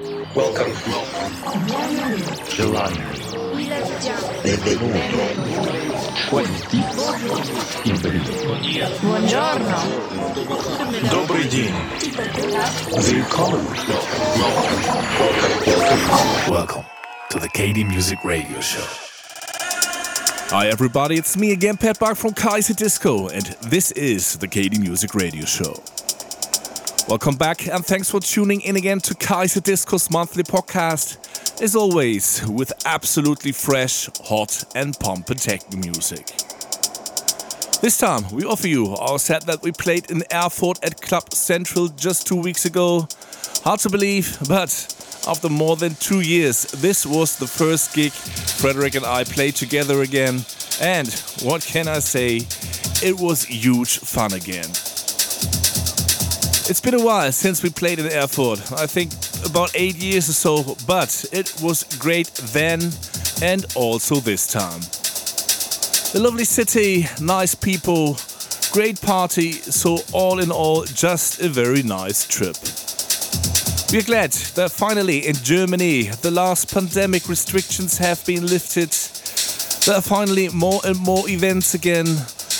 Welcome. July. Benvenuto. 20. Buongiorno. Добрый день. Willkommen. Welcome. Welcome to the KD Music Radio Show. Hi everybody, it's me again, Pat Bark from Kaiserdisco, and this is the KD Music Radio Show. Welcome back, and thanks for tuning in again to Kaiserdisco's monthly podcast. As always, with absolutely fresh, hot, and pumping techno music. This time, we offer you our set that we played in Erfurt at Club Central just two weeks ago. Hard to believe, but after more than two years, this was the first gig Frederick and I played together again. And what can I say? It was huge fun again. It's been a while since we played in Erfurt. I think about eight years or so, but it was great then and also this time. The lovely city, nice people, great party, so all in all, just a very nice trip. We're glad that finally in Germany the last pandemic restrictions have been lifted. There are finally more and more events again,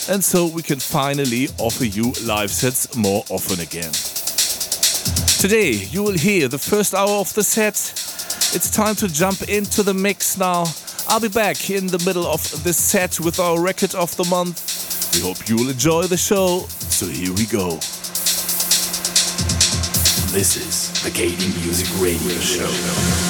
and so we can finally offer you live sets more often again. Today you will hear the first hour of the set. It's time to jump into the mix now. I'll be back in the middle of this set with our record of the month. We hope you will enjoy the show, so here we go. This is the KD Music Radio Show.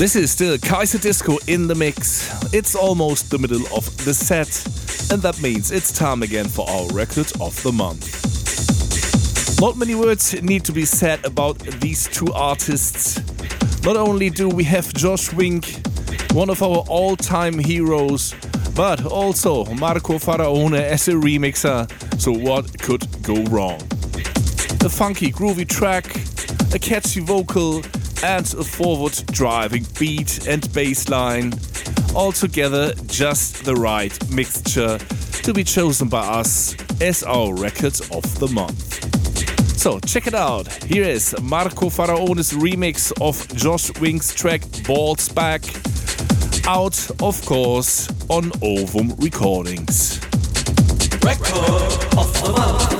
This is still Kaiserdisco in the mix. It's almost the middle of the set, and that means it's time again for our record of the month. Not many words need to be said about these two artists. Not only do we have Josh Wink, one of our all time heroes, but also Marco Faraone as a remixer. So, what could go wrong? A funky, groovy track, a catchy vocal, and a forward driving beat and bass line. Altogether, just the right mixture to be chosen by us as our record of the month. So check it out. Here is Marco Faraone's remix of Josh Wink's track Balls Back. Out, of course, on Ovum Recordings. Record of the month.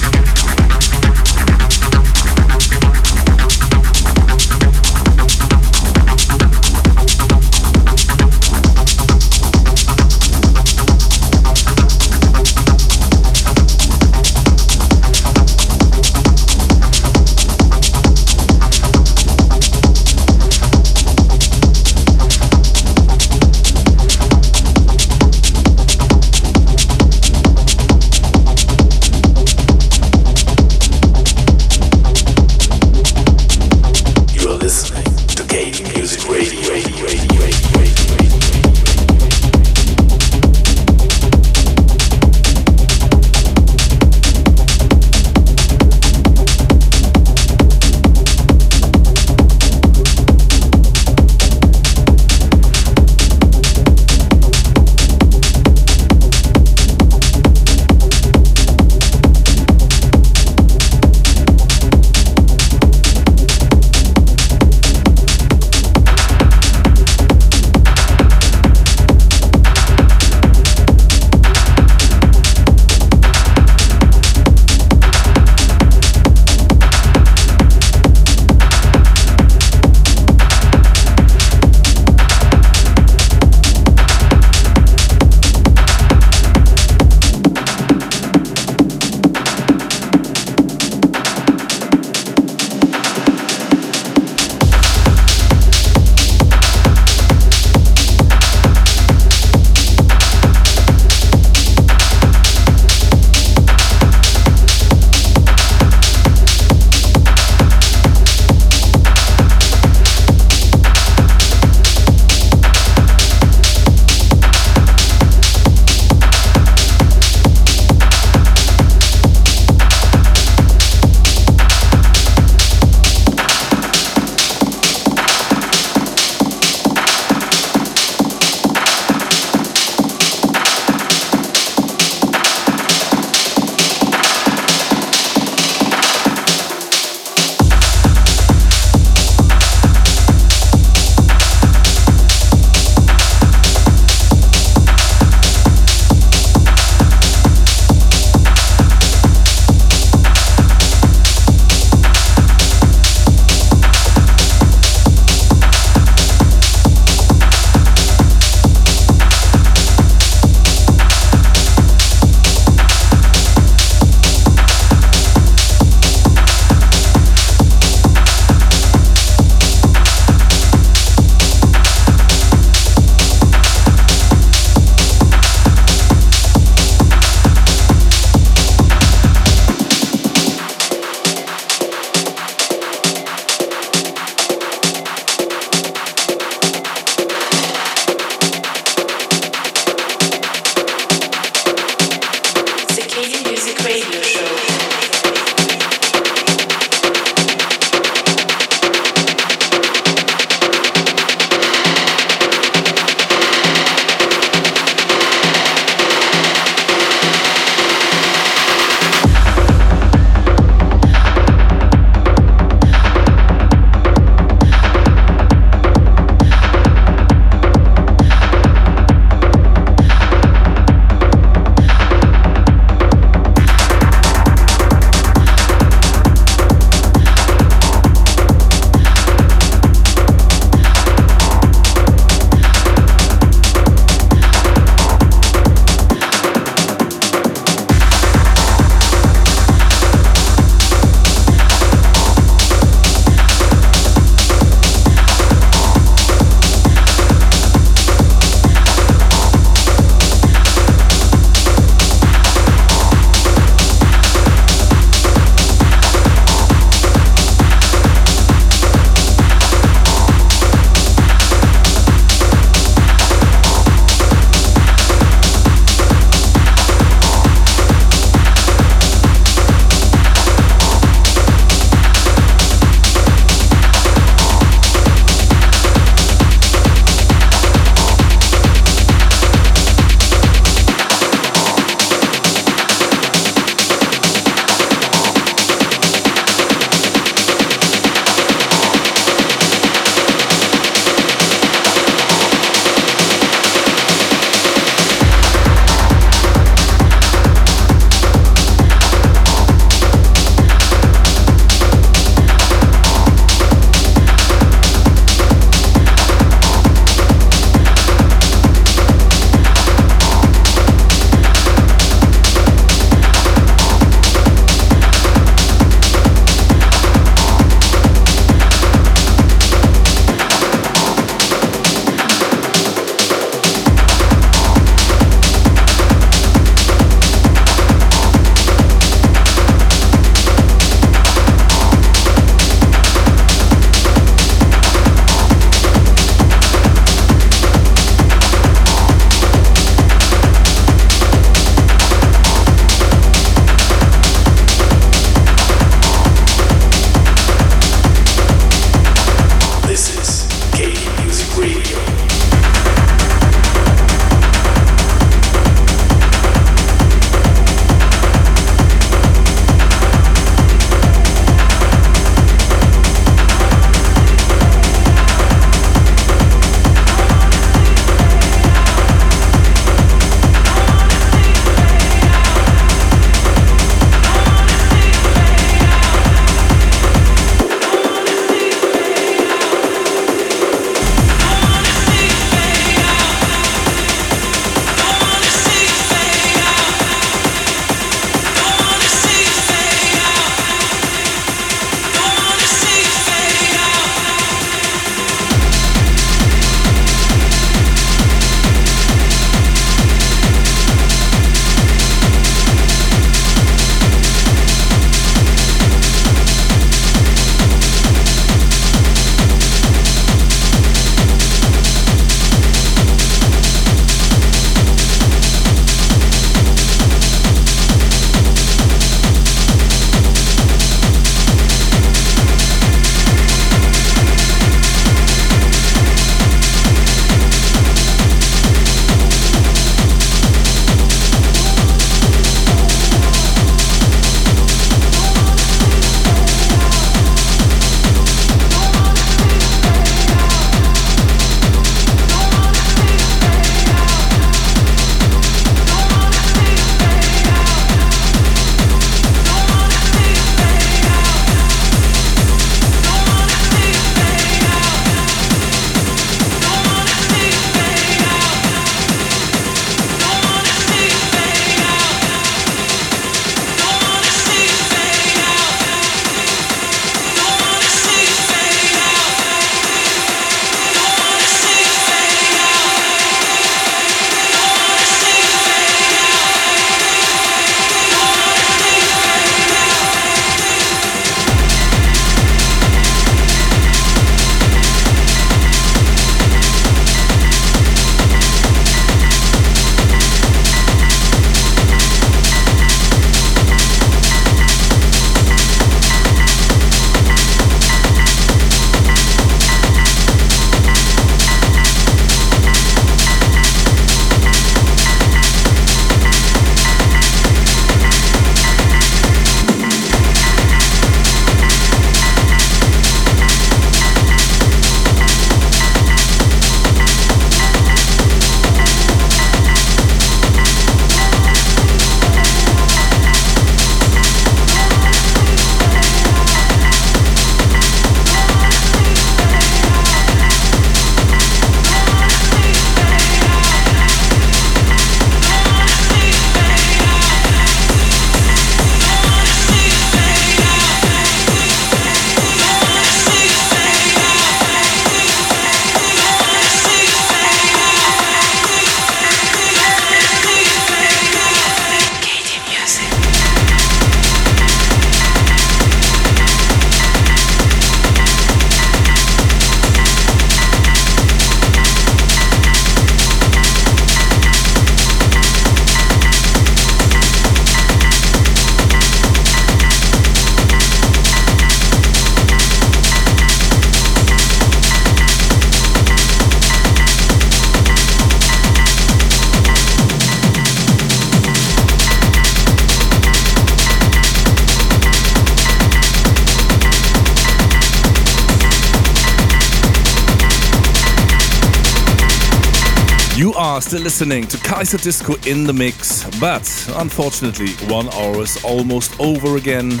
Still listening to Kaiserdisco in the mix, but unfortunately, one hour is almost over again,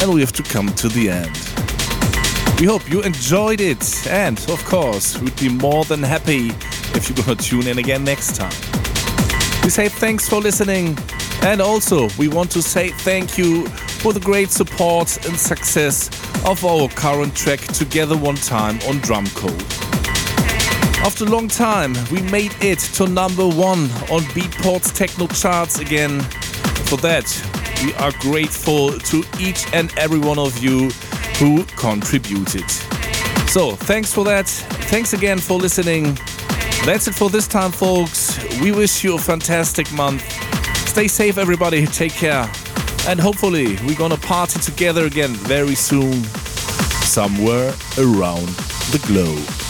and we have to come to the end. We hope you enjoyed it, and of course, we'd be more than happy if you're gonna tune in again next time. We say thanks for listening, and also we want to say thank you for the great support and success of our current track Together One Time on Drumcode. After a long time, we made it to number one on Beatport's techno charts again. For that, we are grateful to each and every one of you who contributed. So, thanks for that. Thanks again for listening. That's it for this time, folks. We wish you a fantastic month. Stay safe, everybody. Take care. And hopefully, we're gonna party together again very soon, somewhere around the globe.